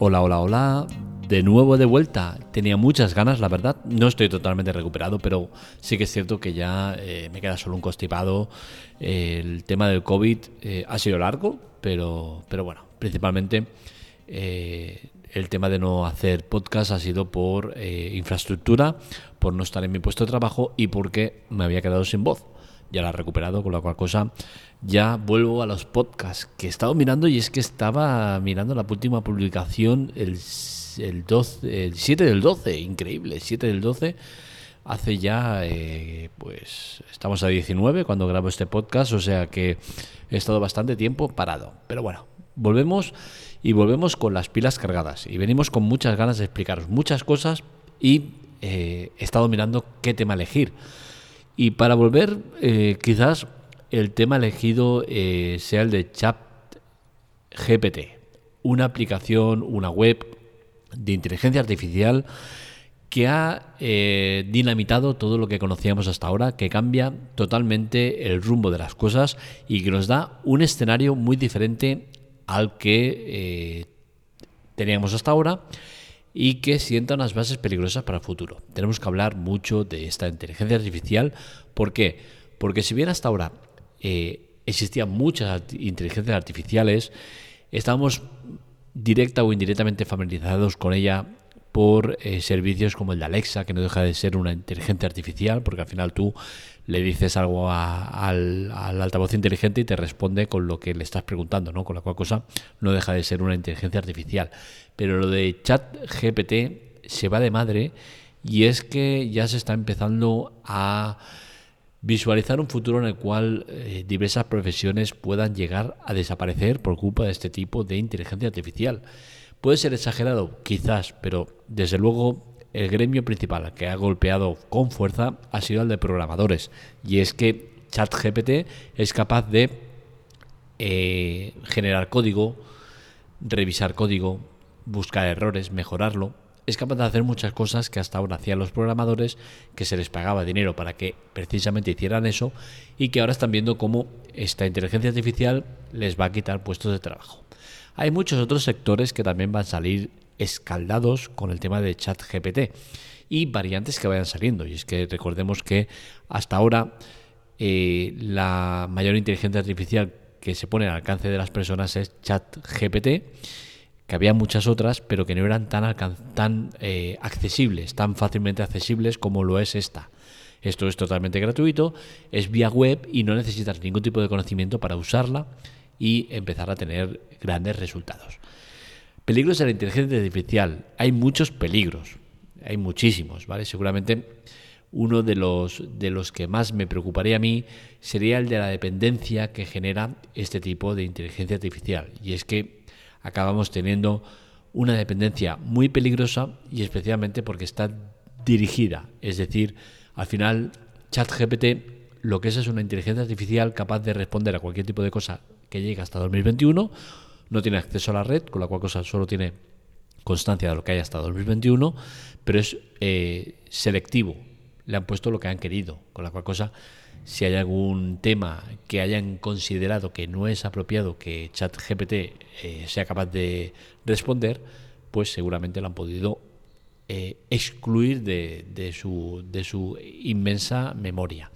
Hola, hola, hola. De nuevo de vuelta. Tenía muchas ganas, la verdad. No estoy totalmente recuperado, pero sí que es cierto que ya eh, me queda solo un constipado. el tema del COVID eh, ha sido largo, pero, pero bueno, principalmente eh, el tema de no hacer podcast ha sido por infraestructura, por no estar en mi puesto de trabajo y porque me había quedado sin voz. Ya la he recuperado, con la cual cosa ya vuelvo a los podcasts que he estado mirando y es que estaba mirando la última publicación el, el, 12, el 7 del 12, increíble, 7 del 12. Hace ya, eh, pues, estamos a 19 cuando grabo este podcast, o sea que he estado bastante tiempo parado. Pero bueno, volvemos y volvemos con las pilas cargadas. Y venimos con muchas ganas de explicaros muchas cosas y eh, he estado mirando qué tema elegir. Y para volver, eh, quizás el tema elegido eh, sea el de Chat GPT, una aplicación, una web de inteligencia artificial que ha eh, dinamitado todo lo que conocíamos hasta ahora, que cambia totalmente el rumbo de las cosas y que nos da un escenario muy diferente al que eh, teníamos hasta ahora y que sienta unas bases peligrosas para el futuro. Tenemos que hablar mucho de esta inteligencia artificial. ¿Por qué? Porque si bien hasta ahora eh, existían muchas inteligencias artificiales, estábamos directa o indirectamente familiarizados con ella por eh, servicios como el de Alexa, que no deja de ser una inteligencia artificial, porque al final tú le dices algo al, altavoz inteligente y te responde con lo que le estás preguntando, ¿no? Con la cual cosa no deja de ser una inteligencia artificial. Pero lo de chat GPT se va de madre y es que ya se está empezando a visualizar un futuro en el cual eh, diversas profesiones puedan llegar a desaparecer por culpa de este tipo de inteligencia artificial. Puede ser exagerado, quizás, pero desde luego el gremio principal que ha golpeado con fuerza ha sido el de programadores. Y es que ChatGPT es capaz de eh, generar código, revisar código, buscar errores, mejorarlo es capaz de hacer muchas cosas que hasta ahora hacían los programadores, que se les pagaba dinero para que precisamente hicieran eso y que ahora están viendo cómo esta inteligencia artificial les va a quitar puestos de trabajo. Hay muchos otros sectores que también van a salir escaldados con el tema de chat GPT y variantes que vayan saliendo. Y es que recordemos que hasta ahora eh, la mayor inteligencia artificial que se pone al alcance de las personas es chat GPT que había muchas otras, pero que no eran tan, tan eh, accesibles, tan fácilmente accesibles como lo es esta. Esto es totalmente gratuito, es vía web y no necesitas ningún tipo de conocimiento para usarla y empezar a tener grandes resultados. Peligros de la inteligencia artificial. Hay muchos peligros, hay muchísimos, ¿vale? Seguramente uno de los, de los que más me preocuparía a mí sería el de la dependencia que genera este tipo de inteligencia artificial. Y es que acabamos teniendo una dependencia muy peligrosa y especialmente porque está dirigida. Es decir, al final ChatGPT lo que es es una inteligencia artificial capaz de responder a cualquier tipo de cosa que llegue hasta 2021. No tiene acceso a la red, con la cual cosa solo tiene constancia de lo que hay hasta 2021, pero es eh, selectivo. Le han puesto lo que han querido, con la cual cosa si hay algún tema que hayan considerado que no es apropiado que ChatGPT eh, sea capaz de responder, pues seguramente lo han podido eh, excluir de, su, de su inmensa memoria.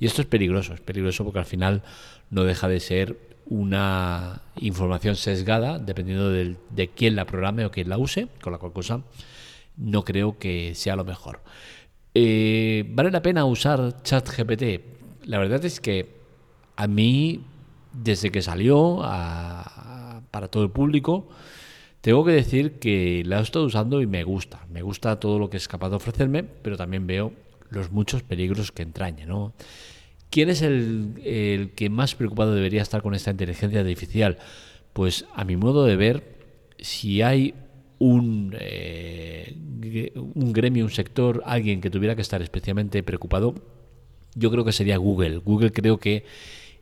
Y esto es peligroso, es peligroso porque al final no deja de ser una información sesgada dependiendo de, de quién la programe o quién la use, con la cual cosa no creo que sea lo mejor. Eh, ¿Vale la pena usar ChatGPT? la verdad es que a mí, desde que salió para todo el público, tengo que decir que la he estado usando y me gusta. Me gusta todo lo que es capaz de ofrecerme, pero también veo los muchos peligros que entraña. ¿no? ¿Quién es el, que más preocupado debería estar con esta inteligencia artificial? Pues a mi modo de ver, si hay un, eh, un gremio, un sector, alguien que tuviera que estar especialmente preocupado, yo creo que sería Google. Google creo que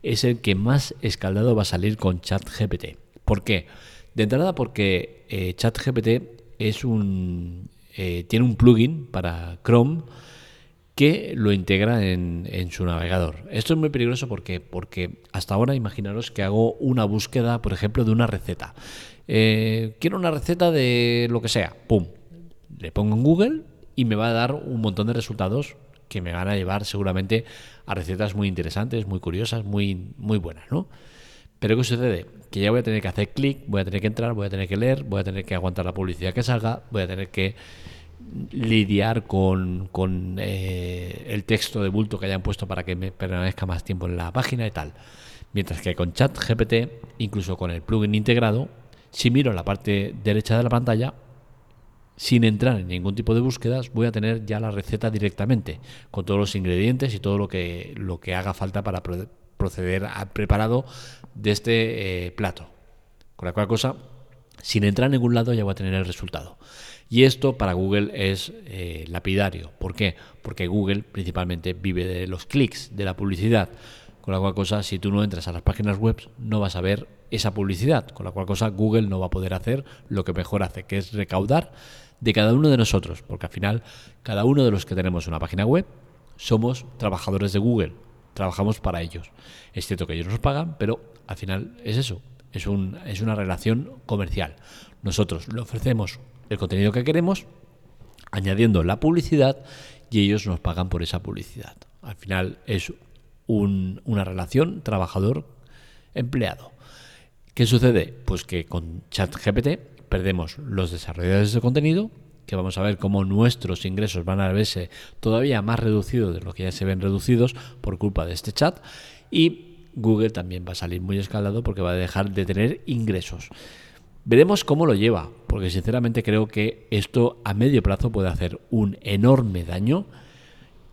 es el que más escaldado va a salir con ChatGPT. ¿Por qué? De entrada porque eh, ChatGPT es un eh, tiene un plugin para Chrome que lo integra en, en, su navegador. Esto es muy peligroso porque, porque hasta ahora imaginaros que hago una búsqueda, por ejemplo, de una receta. eh, quiero una receta de lo que sea, ¡pum! Le pongo en Google y me va a dar un montón de resultados que me van a llevar seguramente a recetas muy interesantes, muy curiosas, muy, muy buenas, ¿no? Pero ¿qué sucede? Que ya voy a tener que hacer clic, voy a tener que entrar, voy a tener que leer, voy a tener que aguantar la publicidad que salga, voy a tener que lidiar con, con eh, el texto de bulto que hayan puesto para que me permanezca más tiempo en la página y tal. Mientras que con ChatGPT, incluso con el plugin integrado, si miro la parte derecha de la pantalla, sin entrar en ningún tipo de búsquedas, voy a tener ya la receta directamente, con todos los ingredientes y todo lo que, lo que haga falta para proceder al preparado de este eh, plato. Con la cual cosa, sin entrar en ningún lado, ya voy a tener el resultado. Y esto para Google es eh, lapidario. ¿Por qué? Porque Google principalmente vive de los clics, de la publicidad. Con la cual cosa, si tú no entras a las páginas web, no vas a ver esa publicidad. Con la cual cosa, Google no va a poder hacer lo que mejor hace, que es recaudar de cada uno de nosotros. Porque al final, cada uno de los que tenemos una página web, somos trabajadores de Google. Trabajamos para ellos. Es cierto que ellos nos pagan, pero al final es eso. Es, un, es una relación comercial. Nosotros le ofrecemos el contenido que queremos, añadiendo la publicidad y ellos nos pagan por esa publicidad. Al final es una relación trabajador-empleado. ¿Qué sucede? Pues que con ChatGPT perdemos los desarrolladores de contenido, que vamos a ver cómo nuestros ingresos van a verse todavía más reducidos de lo que ya se ven reducidos por culpa de este chat, y Google también va a salir muy escalado porque va a dejar de tener ingresos. Veremos cómo lo lleva, porque sinceramente creo que esto a medio plazo puede hacer un enorme daño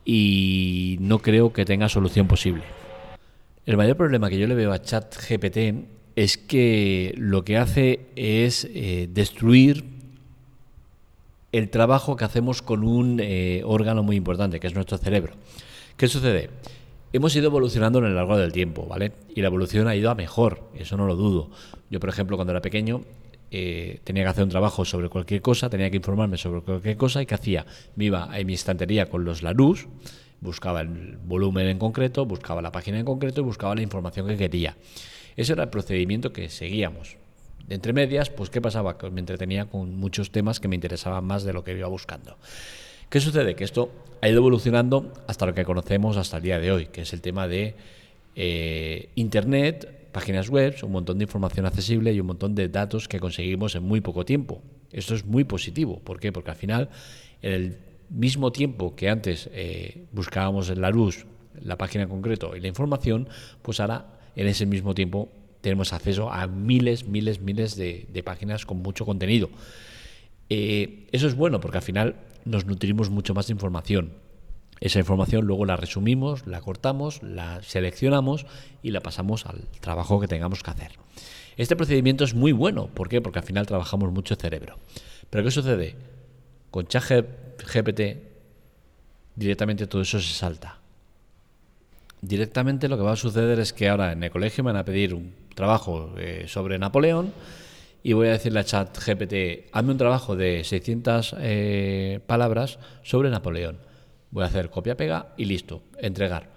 y no creo que tenga solución posible. El mayor problema que yo le veo a ChatGPT es que lo que hace es eh, destruir el trabajo que hacemos con un eh, órgano muy importante, que es nuestro cerebro. ¿Qué sucede? Hemos ido evolucionando en el largo del tiempo, ¿vale? Y la evolución ha ido a mejor, eso no lo dudo. Yo, por ejemplo, cuando era pequeño, eh, tenía que hacer un trabajo sobre cualquier cosa, tenía que informarme sobre cualquier cosa, ¿y qué hacía? Me iba a mi estantería con los Larus, buscaba el volumen en concreto, buscaba la página en concreto y buscaba la información que quería. Ese era el procedimiento que seguíamos. Entre medias, pues ¿qué pasaba? Me entretenía con muchos temas que me interesaban más de lo que iba buscando. ¿Qué sucede? Que esto ha ido evolucionando hasta lo que conocemos hasta el día de hoy, que es el tema de eh, Internet, páginas web, un montón de información accesible y un montón de datos que conseguimos en muy poco tiempo. Esto es muy positivo. ¿Por qué? Porque al final, en el mismo tiempo que antes eh, buscábamos en la luz la página en concreto y la información, pues ahora en ese mismo tiempo tenemos acceso a miles, miles, miles de, páginas con mucho contenido. Eh, eso es bueno porque al final nos nutrimos mucho más de información. Esa información luego la resumimos, la cortamos, la seleccionamos y la pasamos al trabajo que tengamos que hacer. Este procedimiento es muy bueno, ¿por qué? Porque al final trabajamos mucho cerebro. Pero ¿qué sucede? Con ChatGPT directamente todo eso se salta. Directamente lo que va a suceder es que ahora en el colegio me van a pedir un trabajo eh, sobre Napoleón y voy a decirle a ChatGPT, hazme un trabajo de 600 eh, palabras sobre Napoleón. Voy a hacer copia-pega y listo, entregar.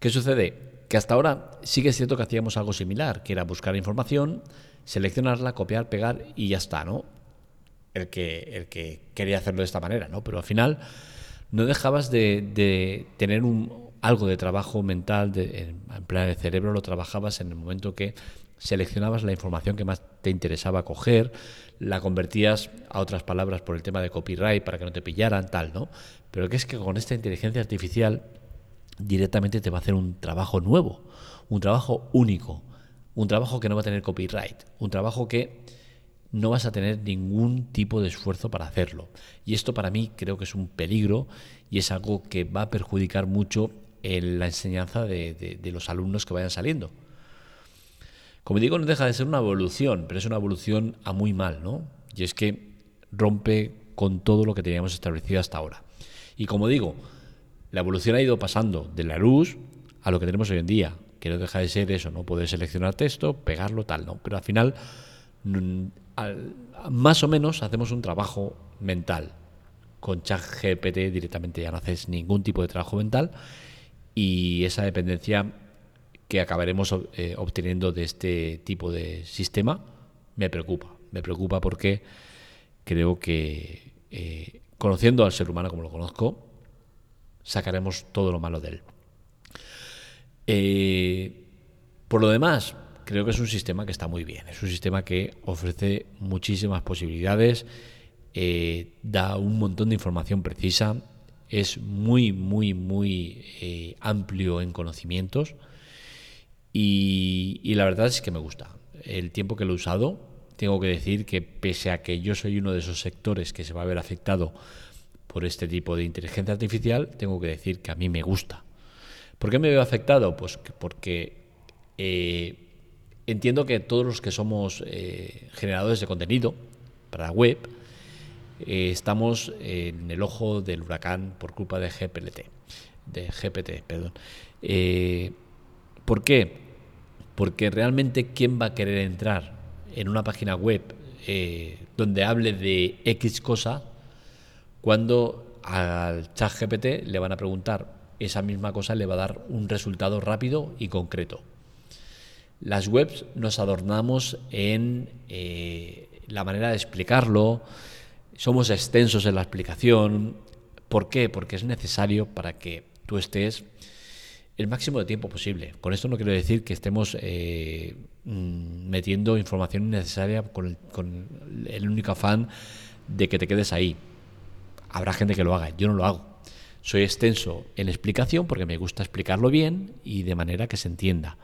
¿Qué sucede? Que hasta ahora sí que es cierto que hacíamos algo similar, que era buscar información, seleccionarla, copiar, pegar y ya está, ¿no? El que, el que quería hacerlo de esta manera, ¿no? Pero al final no dejabas de, tener un, algo de trabajo mental, de, en plan el cerebro lo trabajabas en el momento que seleccionabas la información que más te interesaba coger, la convertías a otras palabras por el tema de copyright para que no te pillaran, tal, ¿no? Pero que es que con esta inteligencia artificial directamente te va a hacer un trabajo nuevo, un trabajo único, un trabajo que no va a tener copyright, un trabajo que no vas a tener ningún tipo de esfuerzo para hacerlo. Y esto para mí creo que es un peligro y es algo que va a perjudicar mucho en la enseñanza de los alumnos que vayan saliendo. Como digo, no deja de ser una evolución, pero es una evolución a muy mal, ¿no? Y es que rompe con todo lo que teníamos establecido hasta ahora. Y como digo, la evolución ha ido pasando de la luz a lo que tenemos hoy en día, que no deja de ser eso, ¿no? Poder seleccionar texto, pegarlo, tal, ¿no? Pero al final, más o menos hacemos un trabajo mental. Con ChatGPT directamente ya no haces ningún tipo de trabajo mental y esa dependencia que acabaremos eh, obteniendo de este tipo de sistema me preocupa. Me preocupa porque creo que eh, conociendo al ser humano como lo conozco, sacaremos todo lo malo de él. Eh, por lo demás, creo que es un sistema que está muy bien. Es un sistema que ofrece muchísimas posibilidades, da un montón de información precisa, es muy, muy, muy amplio en conocimientos y, la verdad es que me gusta. El tiempo que lo he usado, tengo que decir que pese a que yo soy uno de esos sectores que se va a ver afectado por este tipo de inteligencia artificial, tengo que decir que a mí me gusta. ¿Por qué me veo afectado? Pues porque eh, entiendo que todos los que somos eh, generadores de contenido para web, eh, estamos en el ojo del huracán por culpa de GPT. De GPT, perdón. ¿Por qué? Porque realmente quién va a querer entrar en una página web eh, donde hable de X cosa cuando al chat GPT le van a preguntar esa misma cosa, le va a dar un resultado rápido y concreto. Las webs nos adornamos en eh, la manera de explicarlo, somos extensos en la explicación. ¿Por qué? Porque es necesario para que tú estés el máximo de tiempo posible. Con esto no quiero decir que estemos eh, mm, metiendo información innecesaria con el, único afán de que te quedes ahí. Habrá gente que lo haga, yo no lo hago. Soy extenso en explicación porque me gusta explicarlo bien y de manera que se entienda.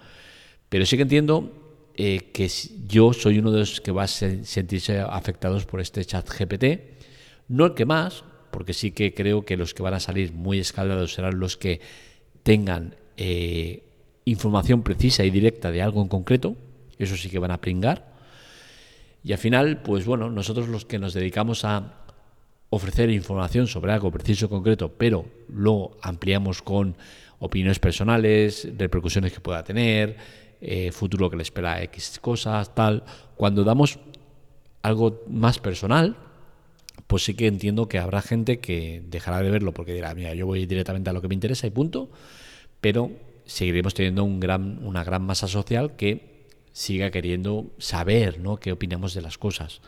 Pero sí que entiendo eh, que yo soy uno de los que va a sentirse afectados por este chat GPT. No el que más, porque sí que creo que los que van a salir muy escaldados serán los que tengan eh, información precisa y directa de algo en concreto, eso sí que van a pringar. Y al final, pues bueno, nosotros los que nos dedicamos a ofrecer información sobre algo preciso, concreto, pero lo ampliamos con opiniones personales, repercusiones que pueda tener, eh, futuro que le espera X cosas, tal. Cuando damos algo más personal, pues sí que entiendo que habrá gente que dejará de verlo porque dirá, mira, yo voy directamente a lo que me interesa y punto pero seguiremos teniendo un gran, una gran masa social que siga queriendo saber qué opinamos de las cosas.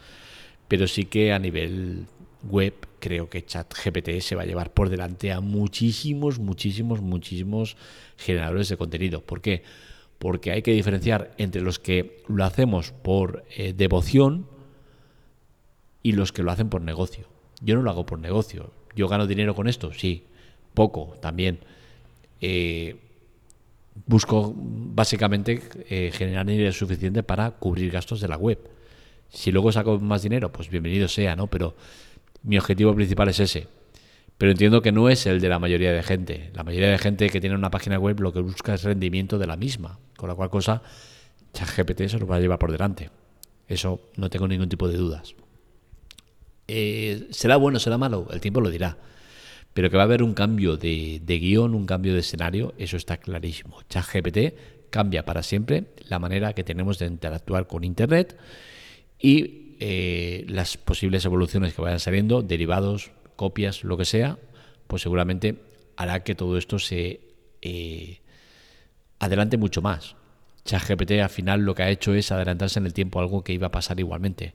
Pero sí que a nivel web creo que ChatGPT se va a llevar por delante a muchísimos, muchísimos, muchísimos generadores de contenido. ¿Por qué? Porque hay que diferenciar entre los que lo hacemos por eh, devoción y los que lo hacen por negocio. Yo no lo hago por negocio. ¿Yo gano dinero con esto? Sí. Poco también eh, busco básicamente eh, generar dinero suficiente para cubrir gastos de la web. Si luego saco más dinero, pues bienvenido sea, ¿no? Pero mi objetivo principal es ese. Pero entiendo que no es el de la mayoría de gente. La mayoría de gente que tiene una página web lo que busca es rendimiento de la misma. Con la cual cosa, ChatGPT se lo va a llevar por delante. Eso no tengo ningún tipo de dudas. Eh, ¿Será bueno, será malo? El tiempo lo dirá. Pero que va a haber un cambio de, guion, un cambio de escenario, eso está clarísimo. ChatGPT cambia para siempre la manera que tenemos de interactuar con Internet y eh, las posibles evoluciones que vayan saliendo, derivados, copias, lo que sea, pues seguramente hará que todo esto se eh, adelante mucho más. ChatGPT al final lo que ha hecho es adelantarse en el tiempo algo que iba a pasar igualmente.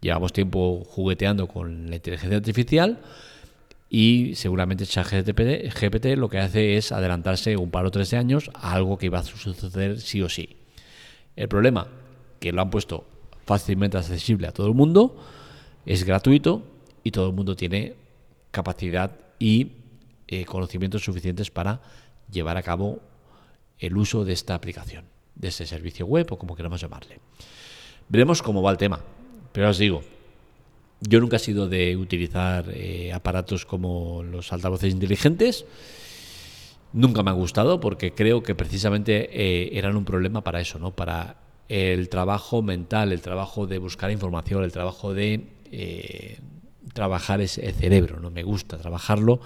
Llevamos tiempo jugueteando con la inteligencia artificial y seguramente ChatGPT GPT lo que hace es adelantarse un par o tres de años a algo que iba a suceder sí o sí. El problema, que lo han puesto fácilmente accesible a todo el mundo, es gratuito y todo el mundo tiene capacidad y eh, conocimientos suficientes para llevar a cabo el uso de esta aplicación, de este servicio web o como queramos llamarle. Veremos cómo va el tema, pero os digo, yo nunca he sido de utilizar eh, aparatos como los altavoces inteligentes. Nunca me ha gustado porque creo que precisamente eh, eran un problema para eso, ¿no? Para el trabajo mental, el trabajo de buscar información, el trabajo de eh, trabajar ese cerebro, ¿no? Me gusta trabajarlo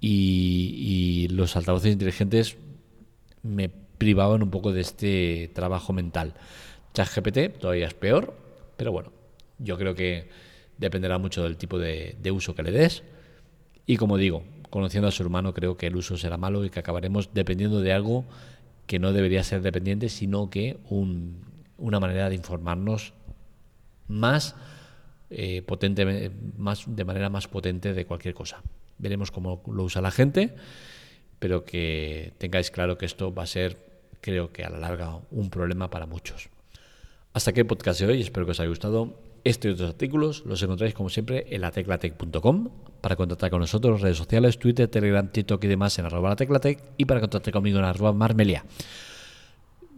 y, y los altavoces inteligentes me privaban un poco de este trabajo mental. ChatGPT todavía es peor, pero bueno, yo creo que dependerá mucho del tipo de, uso que le des. Y como digo, conociendo al ser humano, creo que el uso será malo y que acabaremos dependiendo de algo que no debería ser dependiente, sino que una manera de informarnos más eh, potente, más, de manera más potente de cualquier cosa. Veremos cómo lo usa la gente, pero que tengáis claro que esto va a ser, creo que a la larga, un problema para muchos. Hasta aquí el podcast de hoy, espero que os haya gustado. Este y otros artículos los encontráis como siempre en lateclatec.com para contactar con nosotros, redes sociales, Twitter, Telegram, TikTok y demás en arroba lateclatec y para contactar conmigo en arroba marmelia.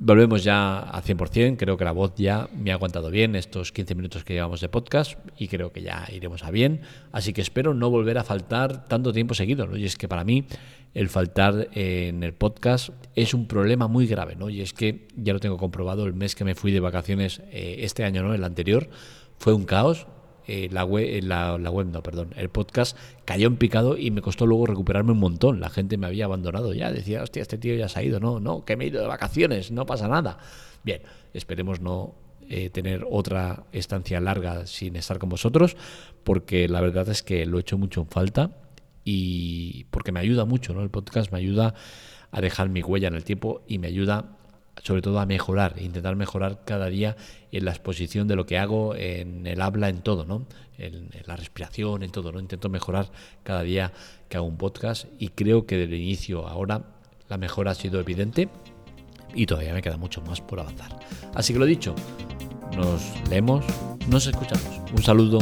Volvemos ya a 100%, creo que la voz ya me ha aguantado bien estos 15 minutos que llevamos de podcast y creo que ya iremos a bien, así que espero no volver a faltar tanto tiempo seguido, ¿no? y es que para mí el faltar en el podcast es un problema muy grave, ¿no? y es que ya lo tengo comprobado el mes que me fui de vacaciones eh, este año, ¿no? el anterior, fue un caos, eh, la, web, eh, la, la, web, no, perdón, el podcast cayó en picado y me costó luego recuperarme un montón. La gente me había abandonado ya, decía, hostia, este tío ya se ha ido, no, no, que me he ido de vacaciones, no pasa nada. Bien, esperemos no eh, tener otra estancia larga sin estar con vosotros, porque la verdad es que lo he hecho mucho en falta y porque me ayuda mucho, ¿no? El podcast me ayuda a dejar mi huella en el tiempo y me ayuda sobre todo a mejorar, intentar mejorar cada día en la exposición de lo que hago, en el habla, en todo, ¿no? En, la respiración, en todo, ¿no? Intento mejorar cada día que hago un podcast y creo que desde el inicio ahora la mejora ha sido evidente y todavía me queda mucho más por avanzar. Así que lo dicho, nos leemos, nos escuchamos. Un saludo.